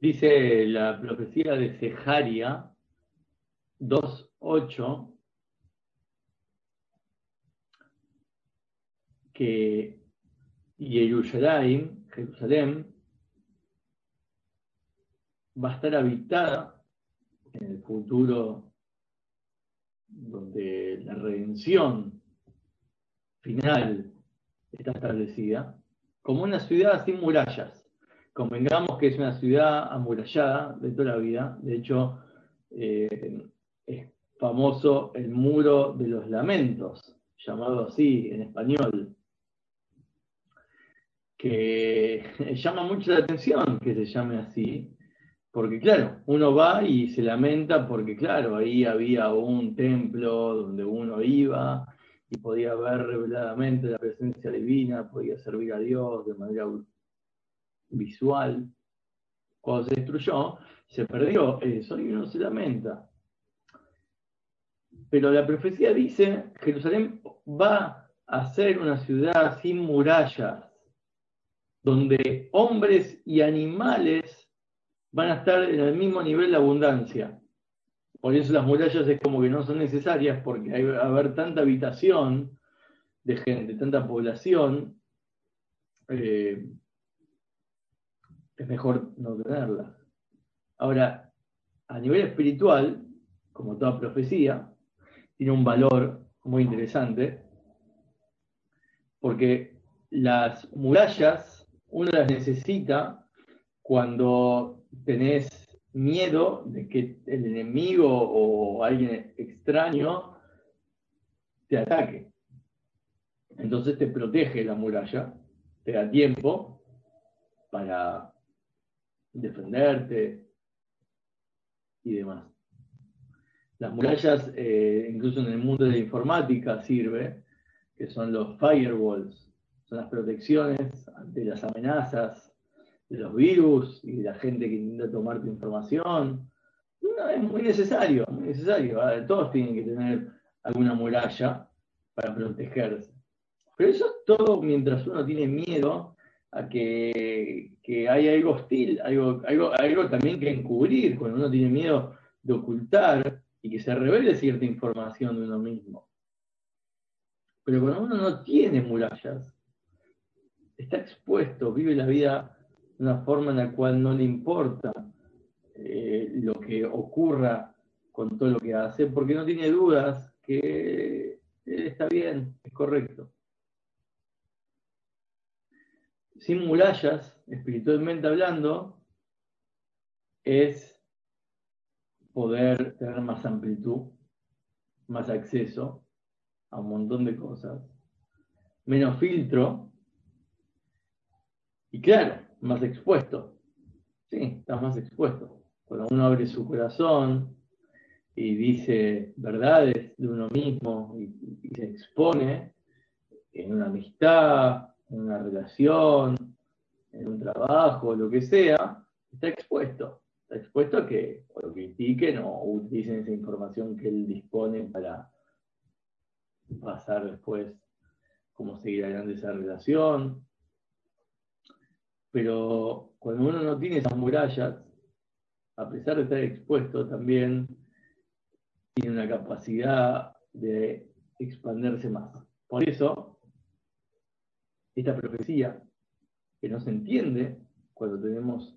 Dice la profecía de Sejaria 2.8 que Jerusalén, Jerusalén va a estar habitada en el futuro donde la redención final está establecida como una ciudad sin murallas. Convengamos que es una ciudad amurallada de toda la vida. De hecho, eh, es famoso el muro de los lamentos, llamado así en español, que llama mucho la atención que se llame así, porque claro, uno va y se lamenta porque claro, ahí había un templo donde uno iba y podía ver reveladamente la presencia divina, podía servir a Dios de manera visual. Cuando se destruyó, se perdió eso y uno se lamenta. Pero la profecía dice, Jerusalén va a ser una ciudad sin murallas, donde hombres y animales van a estar en el mismo nivel de abundancia. Por eso las murallas es como que no son necesarias porque hay, a haber tanta habitación de gente, tanta población, eh, es mejor no tenerlas. Ahora, a nivel espiritual, como toda profecía, tiene un valor muy interesante, porque las murallas uno las necesita cuando tenés miedo de que el enemigo o alguien extraño te ataque. Entonces te protege la muralla, te da tiempo para defenderte y demás. Las murallas, eh, incluso en el mundo de la informática, sirve, que son los firewalls, son las protecciones ante las amenazas de los virus y de la gente que intenta tomar tu información. es muy necesario, muy necesario. Todos tienen que tener alguna muralla para protegerse. Pero eso es todo mientras uno tiene miedo a que, hay algo hostil, algo, algo, algo también que encubrir, cuando uno tiene miedo de ocultar y que se revele cierta información de uno mismo. Pero cuando uno no tiene murallas, está expuesto, vive la vida de una forma en la cual no le importa eh, lo que ocurra con todo lo que hace, porque no tiene dudas que él está bien, es correcto sin murallas, espiritualmente hablando, es poder tener más amplitud, más acceso a un montón de cosas, menos filtro y claro, más expuesto. Sí, estás más expuesto. Cuando uno abre su corazón y dice verdades de uno mismo y, y se expone en una amistad, en una relación, en un trabajo, lo que sea, está expuesto. Está expuesto a que lo critiquen o utilicen esa información que él dispone para pasar después cómo seguir adelante esa relación. Pero cuando uno no tiene esas murallas, a pesar de estar expuesto, también tiene una capacidad de expandirse más. Por eso, esta profecía, que no se entiende cuando tenemos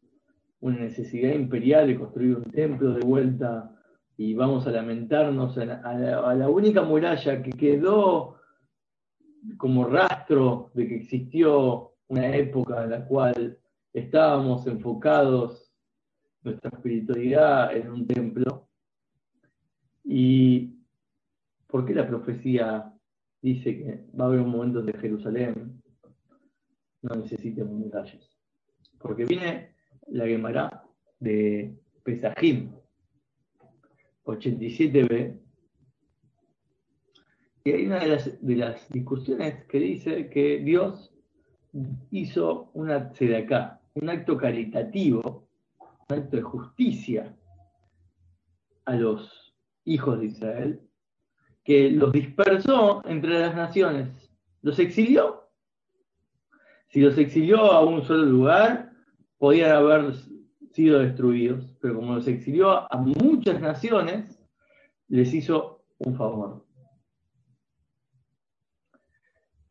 una necesidad imperial de construir un templo de vuelta y vamos a lamentarnos a la, única muralla que quedó como rastro de que existió una época en la cual estábamos enfocados nuestra espiritualidad en un templo. ¿Y por qué la profecía dice que va a haber un momento de Jerusalén no necesiten medallas. Porque viene la Gemara de Pesajim 87b, y hay una de las, discusiones que dice que Dios hizo una acá un acto caritativo, un acto de justicia a los hijos de Israel, que los dispersó entre las naciones, los exilió si los exilió a un solo lugar, podían haber sido destruidos, pero como los exilió a muchas naciones, les hizo un favor.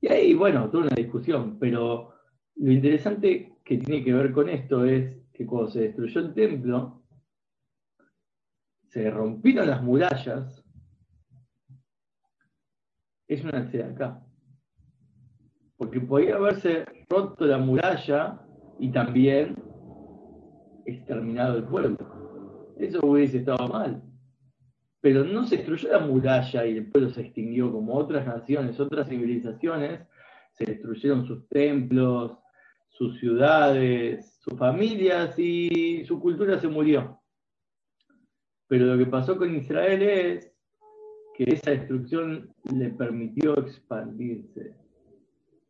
Y ahí, bueno, toda una discusión, pero lo interesante que tiene que ver con esto es que cuando se destruyó el templo, se rompieron las murallas, es una acá. Porque podía haberse roto la muralla y también exterminado el pueblo. Eso hubiese estado mal. Pero no se destruyó la muralla y el pueblo se extinguió como otras naciones, otras civilizaciones, se destruyeron sus templos, sus ciudades, sus familias y su cultura se murió. Pero lo que pasó con Israel es que esa destrucción le permitió expandirse.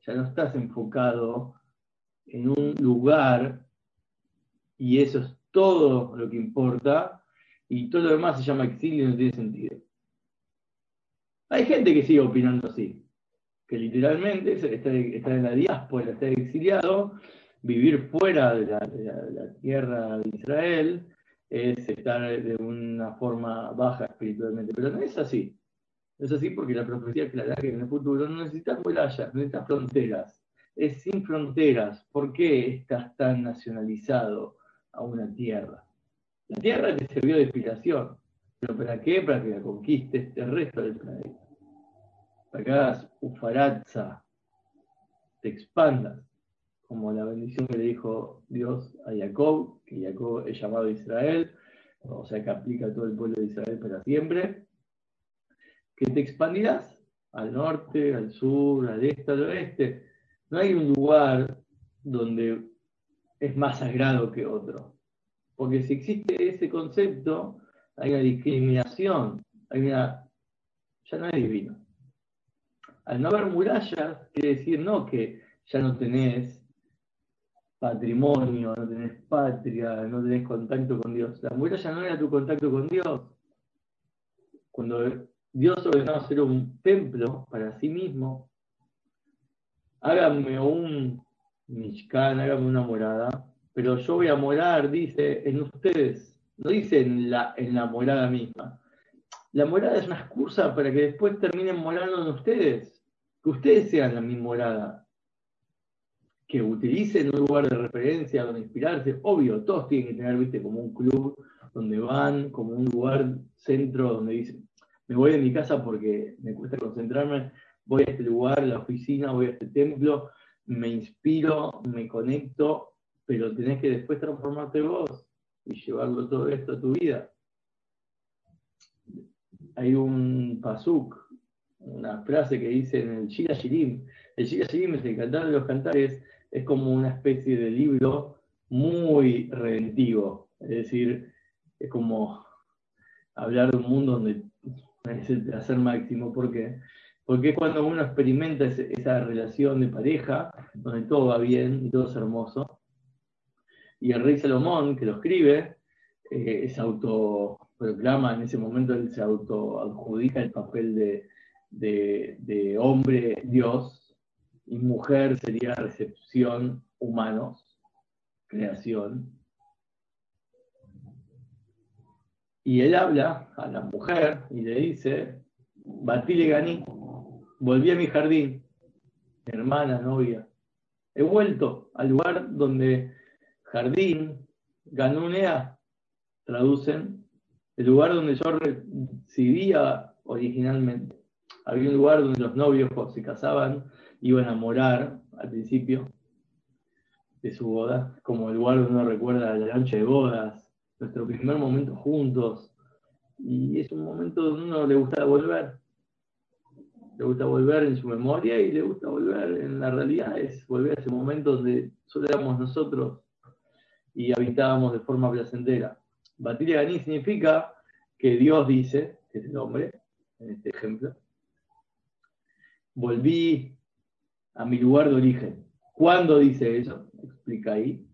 Ya no estás enfocado en un lugar y eso es todo lo que importa y todo lo demás se llama exilio y no tiene sentido. Hay gente que sigue opinando así, que literalmente está, en la diáspora, está exiliado, vivir fuera de la, tierra de Israel es estar de una forma baja espiritualmente, pero no es así. No es así porque la profecía aclara que en el futuro no necesitas murallas, necesitas fronteras es sin fronteras. ¿Por qué estás tan nacionalizado a una tierra? La tierra te sirvió de inspiración, pero ¿para qué? Para que la conquistes el resto del planeta. Para que hagas ufarazza, te expandas, como la bendición que le dijo Dios a Jacob, que Jacob es llamado Israel, o sea que aplica a todo el pueblo de Israel para siempre, que te expandirás al norte, al sur, al este, al oeste, no hay un lugar donde es más sagrado que otro. Porque si existe ese concepto, hay una discriminación, hay una, ya no es divino. Al no haber murallas, quiere decir no que ya no tenés patrimonio, no tenés patria, no tenés contacto con Dios. La muralla no era tu contacto con Dios. Cuando Dios ordenó hacer un templo para sí mismo, háganme un Mishkan, háganme una morada, pero yo voy a morar, dice, en ustedes, no dice en la, en la morada misma. La morada es una excusa para que después terminen morando en ustedes, que ustedes sean la misma morada, que utilicen un lugar de referencia donde inspirarse. Obvio, todos tienen que tener, viste, como un club donde van, como un lugar centro donde dicen, me voy de mi casa porque me cuesta concentrarme, voy a este lugar, la oficina, voy a este templo, me inspiro, me conecto, pero tenés que después transformarte vos y llevarlo todo esto a tu vida. Hay un pasuk, una frase que dice en el Shira Shirim. El Shira Shirim es el cantar de los cantares, es como una especie de libro muy redentivo. Es decir, es como hablar de un mundo donde es el placer máximo. ¿Por qué? Porque es cuando uno experimenta esa relación de pareja, donde todo va bien y todo es hermoso. Y el rey Salomón, que lo escribe, eh, se autoproclama, en ese momento él se autoadjudica el papel de, de hombre Dios, y mujer sería recepción humanos, creación. Y él habla a la mujer y le dice, Batile Ganí, volví a mi jardín, hermana, novia. He vuelto al lugar donde jardín, ganunea, traducen, el lugar donde yo residía originalmente. Había un lugar donde los novios se casaban iban a morar al principio de su boda, como el lugar donde uno recuerda la noche de bodas, nuestro primer momento juntos, y es un momento donde uno le gusta volver le gusta volver en su memoria y le gusta volver en la realidad, es volver a ese momento donde solo éramos nosotros y habitábamos de forma placentera. Batilia Ganí significa que Dios dice, que es el hombre, en este ejemplo, volví a mi lugar de origen. ¿Cuándo dice eso? Explica ahí.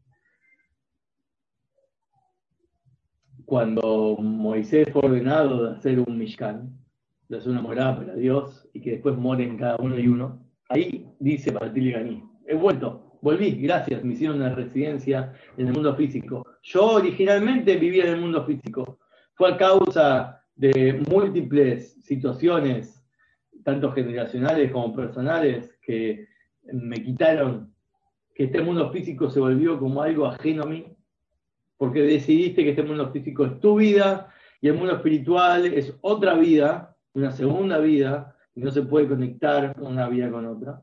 Cuando Moisés fue ordenado de hacer un Mishkan, de hacer una morada para Dios y que después moren cada uno y uno. Ahí dice Batil Ganí, he vuelto, volví, gracias, me hicieron una residencia en el mundo físico. Yo originalmente vivía en el mundo físico. Fue a causa de múltiples situaciones, tanto generacionales como personales, que me quitaron que este mundo físico se volvió como algo ajeno a mí, porque decidiste que este mundo físico es tu vida y el mundo espiritual es otra vida, una segunda vida, y no se puede conectar una vida con otra.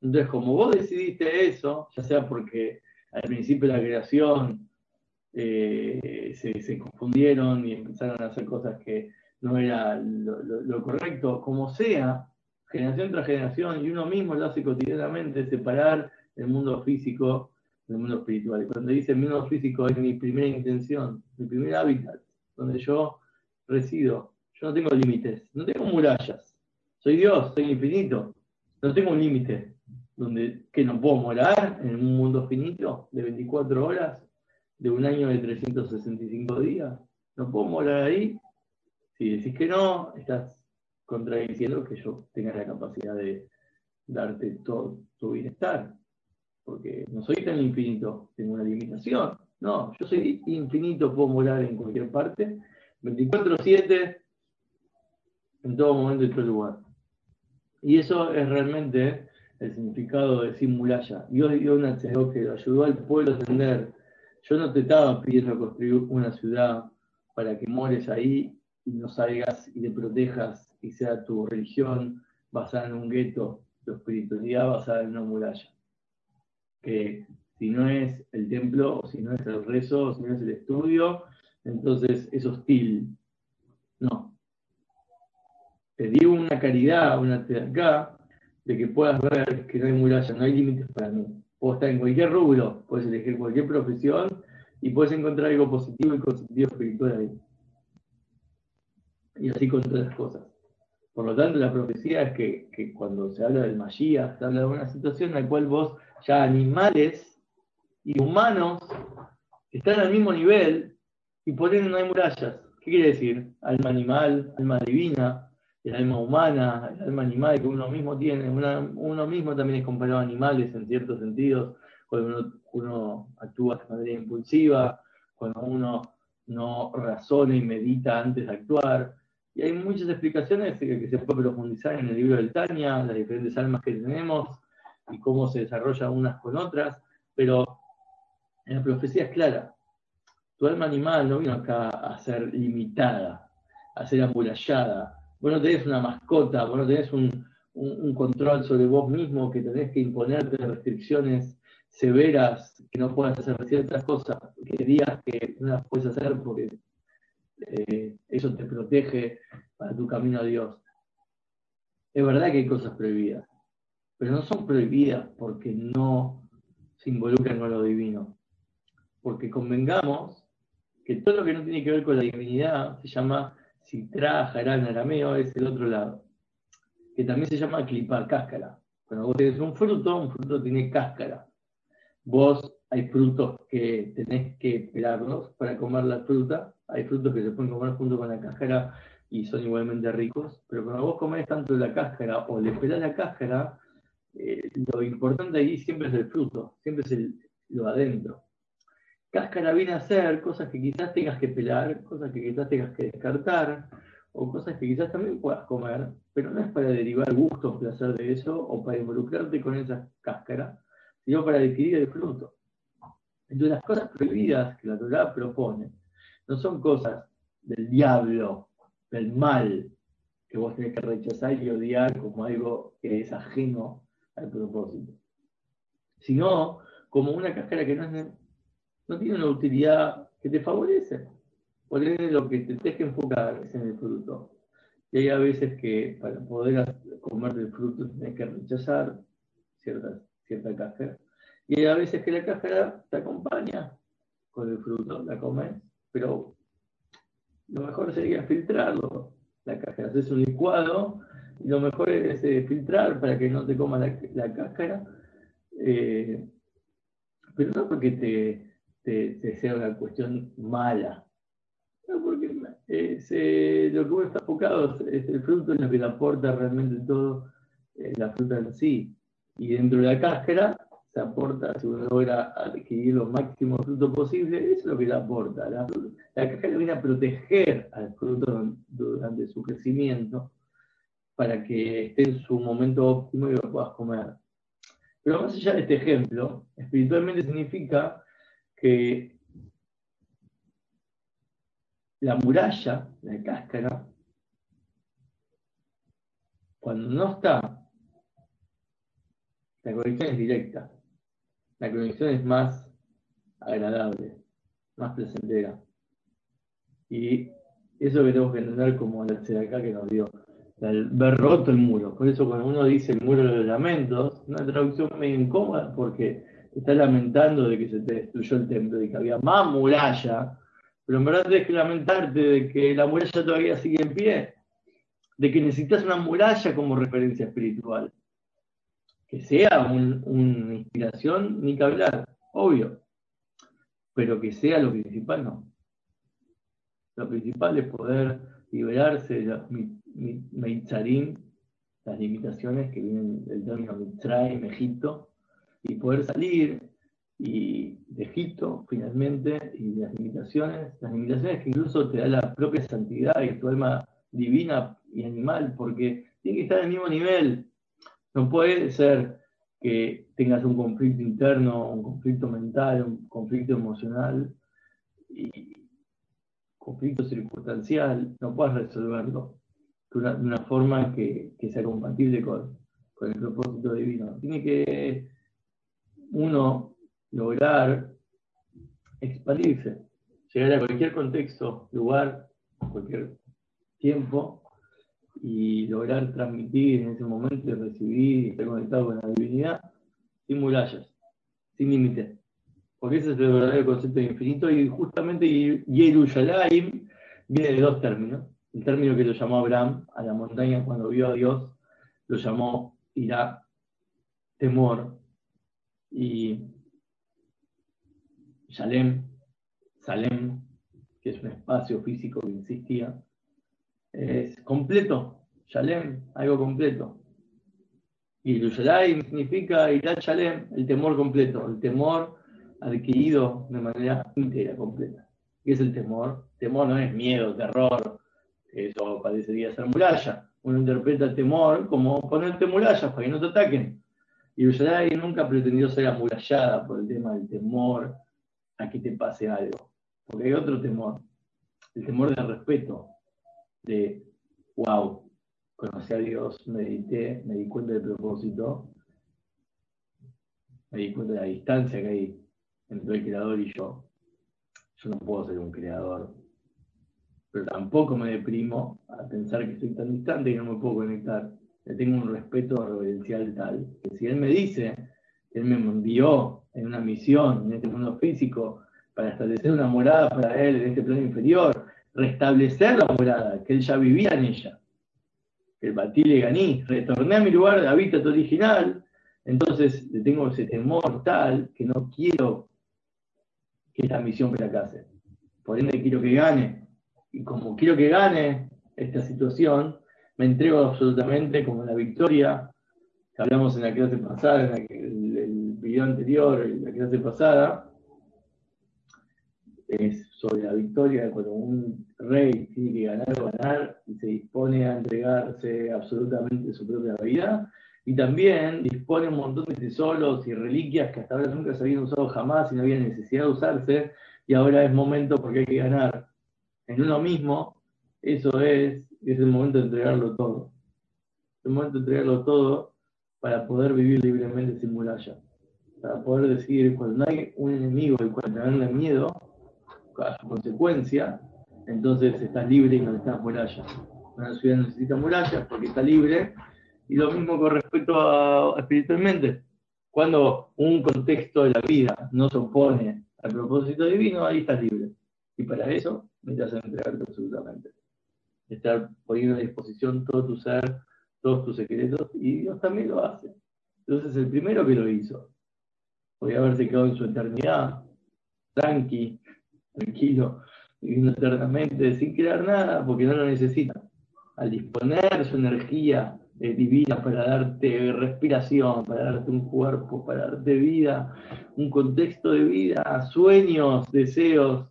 Entonces, como vos decidiste eso, ya sea porque al principio de la creación eh, se, confundieron y empezaron a hacer cosas que no era lo, correcto, como sea, generación tras generación, y uno mismo lo hace cotidianamente, separar el mundo físico del mundo espiritual. Y cuando dice el mundo físico es mi primera intención, mi primer hábitat, donde yo resido. Yo no tengo límites, no tengo murallas. Soy Dios, soy infinito. No tengo un límite donde que no puedo morar en un mundo finito de 24 horas, de un año de 365 días. No puedo morar ahí. Si decís que no, estás contradiciendo que yo tenga la capacidad de darte todo tu bienestar. Porque no soy tan infinito, tengo una limitación. No, yo soy infinito, puedo morar en cualquier parte, 24-7, en todo momento y todo lugar. Y eso es realmente el significado de Simulaya. Dios dio una que ayudó al pueblo a entender. Yo no te estaba pidiendo construir una ciudad para que mores ahí y no salgas y te protejas y sea tu religión basada en un gueto, tu espiritualidad basada en una muralla. Que si no es el templo, si no es el rezo, si no es el estudio, entonces es hostil. No. Te digo una caridad, una acá, de que puedas ver que no hay muralla, no hay límites para mí. Puedo estar en cualquier rubro, puedes elegir cualquier profesión y puedes encontrar algo positivo y positivo espiritual ahí. Y así con todas las cosas. Por lo tanto, la profecía es que, cuando se habla del Mashiach, se habla de una situación en la cual vos ya animales y humanos están al mismo nivel y por ende no hay murallas. ¿Qué quiere decir? Alma animal, alma divina, el alma humana, el alma animal que uno mismo tiene. uno mismo también es comparado a animales en ciertos sentidos, cuando uno, actúa de manera impulsiva, cuando uno no razona y medita antes de actuar. Y hay muchas explicaciones que, se puede profundizar en el libro del Tania, las diferentes almas que tenemos y cómo se desarrollan unas con otras, pero la profecía es clara. Tu alma animal no vino acá a ser limitada, a ser amurallada. Vos no tenés una mascota, vos no tenés un, control sobre vos mismo, que tenés que imponerte restricciones severas, que no puedas hacer ciertas cosas, que digas que no las puedes hacer porque eh, eso te protege para tu camino a Dios. Es verdad que hay cosas prohibidas, pero no son prohibidas porque no se involucran con lo divino porque convengamos que todo lo que no tiene que ver con la divinidad se llama citra, jarán, arameo, es el otro lado, que también se llama clipar, cáscara. Cuando vos tenés un fruto, un fruto tiene cáscara. Vos hay frutos que tenés que pelarlos para comer la fruta, hay frutos que se pueden comer junto con la cáscara y son igualmente ricos, pero cuando vos comés tanto la cáscara o le pelás la cáscara, eh, lo importante ahí siempre es el fruto, siempre es lo adentro. Cáscara viene a ser cosas que quizás tengas que pelar, cosas que quizás tengas que descartar, o cosas que quizás también puedas comer, pero no es para derivar gusto o placer de eso, o para involucrarte con esa cáscara, sino para adquirir el fruto. Entonces las cosas prohibidas que la Torah propone no son cosas del diablo, del mal, que vos tenés que rechazar y odiar como algo que es ajeno al propósito, sino como una cáscara que no es no tiene una utilidad que te favorece. Por eso lo que te tienes que enfocar es en el fruto. Y hay a veces que para poder comer del fruto tienes que rechazar cierta, cierta cáscara. Y hay a veces que la cáscara te acompaña con el fruto, la comes, pero lo mejor sería filtrarlo, la cáscara. Haces un licuado lo mejor es eh, filtrar para que no te coma la, cáscara. Eh, pero no porque te, te, sea una cuestión mala. porque eh, lo que uno está enfocado es el fruto en lo que le aporta realmente todo eh, la fruta en sí. Y dentro de la cáscara se aporta, si uno logra adquirir lo máximo fruto posible, eso es lo que le aporta. La, la le viene a proteger al fruto durante su crecimiento para que esté en su momento óptimo y lo puedas comer. Pero más allá de este ejemplo, espiritualmente significa que la muralla, la cáscara, cuando no está, la conexión es directa, la conexión es más agradable, más placentera. Y eso que tenemos que entender como la acá que nos dio ver roto el muro. Por eso cuando uno dice el muro de los lamentos, una traducción medio incómoda porque está lamentando de que se te destruyó el templo, de que había más muralla, pero en verdad tienes que lamentarte de que la muralla todavía sigue en pie, de que necesitas una muralla como referencia espiritual. Que sea una inspiración, ni que hablar, obvio, pero que sea lo principal, no. Lo principal es poder liberarse de los Meitzarim, las limitaciones que vienen del término Mitzrayim, Egipto, y poder salir y de Egipto finalmente, y las limitaciones, las limitaciones que incluso te da la propia santidad y tu alma divina y animal, porque tiene que estar al mismo nivel. No puede ser que tengas un conflicto interno, un conflicto mental, un conflicto emocional y conflicto circunstancial, no puedas resolverlo de una, forma que, sea compatible con, el propósito divino. Tiene que uno lograr expandirse, llegar a cualquier contexto, lugar, cualquier tiempo y lograr transmitir en ese momento y recibir y estar conectado con la divinidad sin murallas, sin límites. Porque ese es el verdadero concepto de infinito y justamente Yerushalayim viene de dos términos el término que lo llamó Abraham a la montaña cuando vio a Dios, lo llamó ira, temor, y Shalem, Salem, que es un espacio físico que existía, es completo, Shalem, algo completo. Y Yerushalayim significa Irat Shalem, el temor completo, el temor adquirido de manera íntegra, completa. ¿Qué es el temor? Temor no es miedo, terror, eso parecería ser muralla. Uno interpreta temor como ponerte murallas para que no te ataquen. Y Usharai nunca pretendió ser amurallada por el tema del temor a que te pase algo. Porque hay otro temor, el temor del respeto, de, wow, conocí a Dios, medité, me di cuenta del propósito, me di cuenta de la distancia que hay entre el creador y yo. Yo no puedo ser un creador pero tampoco me deprimo a pensar que estoy tan distante y no me puedo conectar. Le tengo un respeto reverencial tal que si él me dice que él me envió en una misión en este mundo físico para establecer una morada para él en este plano inferior, restablecer la morada, que él ya vivía en ella, que el batí le ganí, retorné a mi lugar de hábitat original, entonces le tengo ese temor tal que no quiero que esta misión fracase. Por ende quiero que gane, y como quiero que gane esta situación, me entrego absolutamente como la victoria que hablamos en la clase pasada, en el, video anterior, en la clase pasada, es sobre la victoria cuando un rey tiene que ganar o ganar y se dispone a entregarse absolutamente su propia vida. Y también dispone un montón de tesoros y reliquias que hasta ahora nunca se habían usado jamás y no había necesidad de usarse. Y ahora es momento porque hay que ganar en uno mismo, eso es, es el momento de entregarlo todo. Es el momento de entregarlo todo para poder vivir libremente sin muralla. Para poder decir, cuando no hay un enemigo y cuando tenerle miedo a su consecuencia, entonces estás libre y no necesitas murallas. Una ciudad necesita murallas porque está libre. Y lo mismo con respecto a, espiritualmente. Cuando un contexto de la vida no se opone al propósito divino, ahí estás libre. Y para eso necesitas entregarte absolutamente. Estar poniendo a disposición todo tu ser, todos tus secretos, y Dios también lo hace. Entonces, el primero que lo hizo, podía haberse quedado en su eternidad, tranqui, tranquilo, viviendo eternamente, sin crear nada, porque no lo necesita. Al disponer su energía eh, divina para darte respiración, para darte un cuerpo, para darte vida, un contexto de vida, sueños, deseos.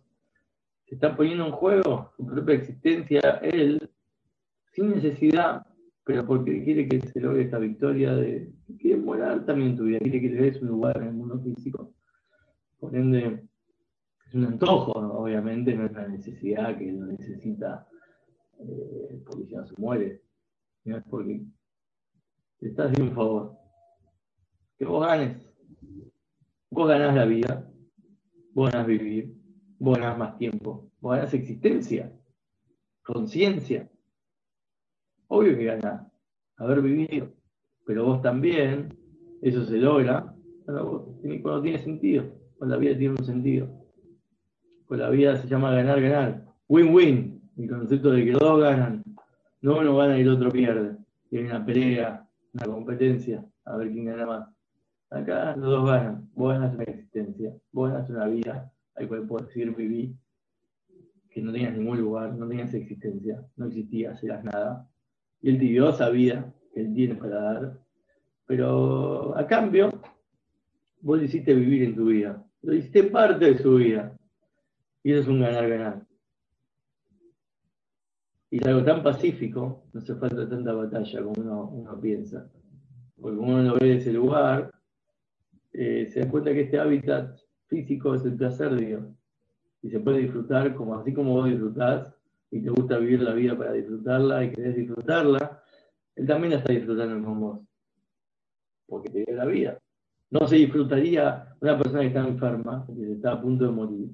Se está poniendo en juego su propia existencia, él, sin necesidad, pero porque quiere que se logre esta victoria de quiere morar también tu vida, quiere que le des un lugar en el mundo físico. Por ende, es un antojo, obviamente, no es una necesidad que lo necesita eh, porque no se muere. No es porque te estás haciendo un favor. Que vos ganes. Vos ganás la vida, vos ganás vivir, vos ganás más tiempo, vos ganás existencia, conciencia. Obvio que ganás haber vivido, pero vos también, eso se logra cuando tiene sentido, cuando la vida tiene un sentido. Pues la vida se llama ganar, ganar. Win-win, el concepto de que dos ganan, no uno gana y el otro pierde. Y hay una pelea, una competencia, a ver quién gana más. Acá los dos ganan. Vos ganas una existencia, vos ganas una vida al cual puedes seguir vivir, que no tenías ningún lugar, no tenías existencia, no existías, eras nada. Y él te dio esa vida que él tiene para dar. Pero a cambio, vos hiciste vivir en tu vida, lo hiciste parte de su vida. Y eso es un ganar-ganar. Y es algo tan pacífico, no hace falta tanta batalla como uno, piensa. Porque como uno lo ve ese lugar, eh, se da cuenta que este hábitat físico es el placer de Dios. Y se puede disfrutar como así como vos disfrutás y te gusta vivir la vida para disfrutarla y querés disfrutarla, Él también la está disfrutando con vos. Porque te dio la vida. No se disfrutaría una persona que está enferma, que está a punto de morir.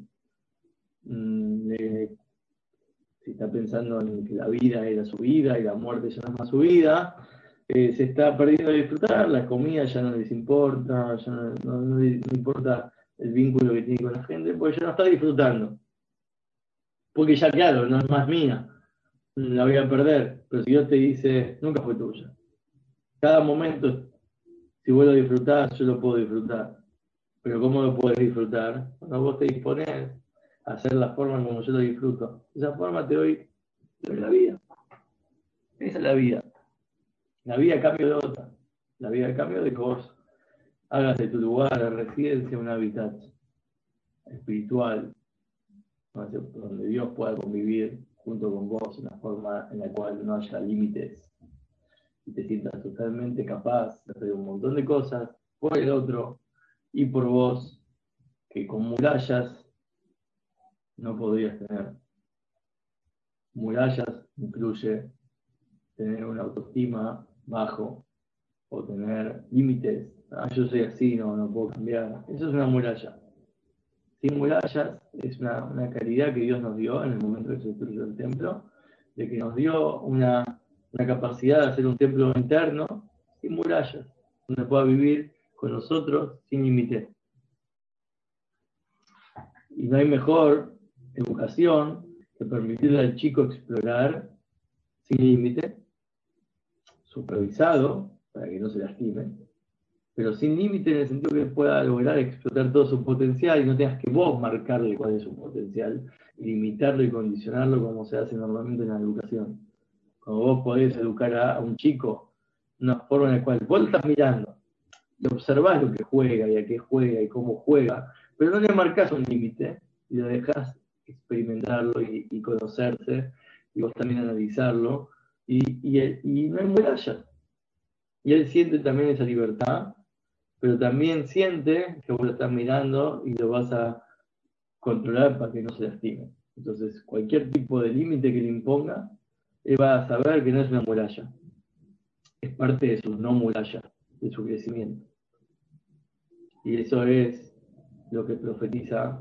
Mm, si está pensando en que la vida era su vida y la muerte ya no es más su vida, eh, se está perdiendo de disfrutar, la comida ya no les importa, ya no, les importa el vínculo que tiene con la gente, porque ya no está disfrutando. Porque ya claro, no es más mía, la voy a perder, pero si Dios te dice, nunca fue tuya. Cada momento, si vuelvo a disfrutar, yo lo puedo disfrutar. Pero ¿cómo lo puedes disfrutar? Cuando vos te dispones a hacer la forma como yo lo disfruto. Esa forma te doy, te doy la vida. Esa es la vida. La vida cambio de otra. La vida cambio de vos hagas de tu lugar de residencia un hábitat espiritual, donde Dios pueda convivir junto con vos, una forma en la cual no haya límites y te sientas totalmente capaz de hacer un montón de cosas por el otro y por vos, que con murallas no podrías tener. Murallas incluye tener una autoestima bajo o tener límites. Ah, yo soy así, no, no puedo cambiar. Eso es una muralla. Sin murallas es una, una caridad que Dios nos dio en el momento que se destruyó el templo, de que nos dio una, una capacidad de hacer un templo interno sin murallas, donde pueda vivir con nosotros sin límites. Y no hay mejor educación que permitirle al chico explorar sin límite, supervisado, para que no se lastime, pero sin límite en el sentido que pueda lograr explotar todo su potencial y no tengas que vos marcarle cuál es su potencial, limitarlo y condicionarlo como se hace normalmente en la educación. Cuando vos podés educar a, un chico, una forma en la cual vos estás mirando y observás lo que juega y a qué juega y cómo juega, pero no le marcas un límite y lo dejas experimentarlo y, conocerse, y vos también analizarlo, y, y, no hay murallas. Y él siente también esa libertad, pero también siente que vos lo estás mirando y lo vas a controlar para que no se lastime. Entonces, cualquier tipo de límite que le imponga, él va a saber que no es una muralla. Es parte de su no muralla, de su crecimiento. Y eso es lo que profetiza.